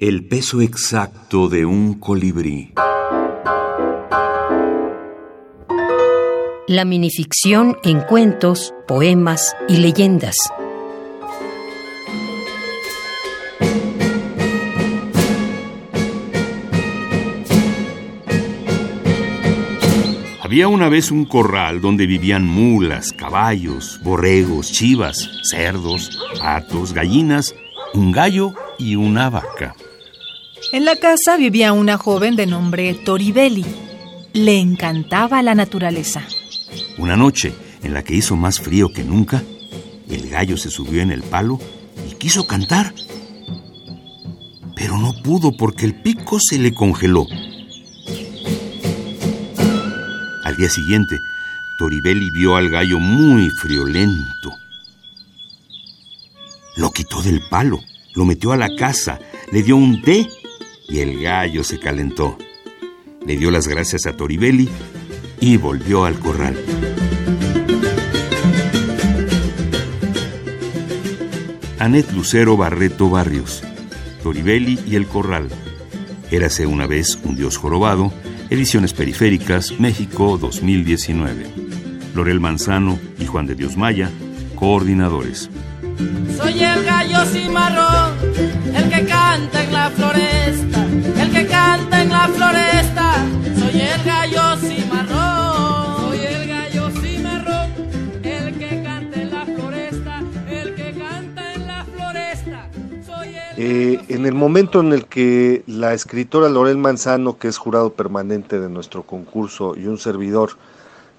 El peso exacto de un colibrí. La minificción en cuentos, poemas y leyendas. Había una vez un corral donde vivían mulas, caballos, borregos, chivas, cerdos, patos, gallinas, un gallo y una vaca. En la casa vivía una joven de nombre Toribelli. Le encantaba la naturaleza. Una noche, en la que hizo más frío que nunca, el gallo se subió en el palo y quiso cantar. Pero no pudo porque el pico se le congeló. Al día siguiente, Toribelli vio al gallo muy friolento. Lo quitó del palo, lo metió a la casa, le dio un té y el gallo se calentó. Le dio las gracias a Toribelli y volvió al corral. Anet Lucero Barreto Barrios, Toribelli y el Corral. Érase una vez un dios jorobado Ediciones Periféricas, México 2019. Lorel Manzano y Juan de Dios Maya, coordinadores. Soy el gallo cimarrón, el que canta en la floresta, Eh, en el momento en el que la escritora Lorel Manzano, que es jurado permanente de nuestro concurso, y un servidor,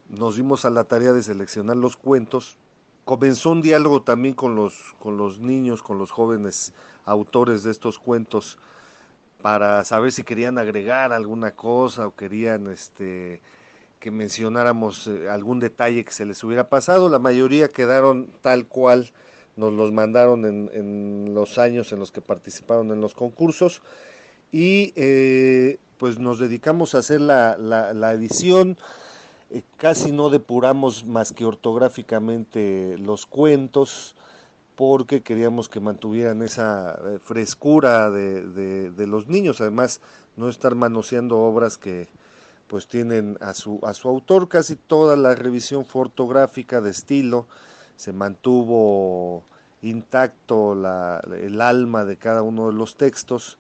nos dimos a la tarea de seleccionar los cuentos, comenzó un diálogo también con los, con los niños, con los jóvenes autores de estos cuentos, para saber si querían agregar alguna cosa o querían este, que mencionáramos eh, algún detalle que se les hubiera pasado. La mayoría quedaron tal cual nos los mandaron en, en los años en los que participaron en los concursos. Y eh, pues nos dedicamos a hacer la, la, la edición. Eh, casi no depuramos más que ortográficamente los cuentos porque queríamos que mantuvieran esa eh, frescura de, de, los niños, además no estar manoseando obras que pues tienen a su, a su autor, casi toda la revisión fue ortográfica de estilo, se mantuvo intacto la, el alma de cada uno de los textos.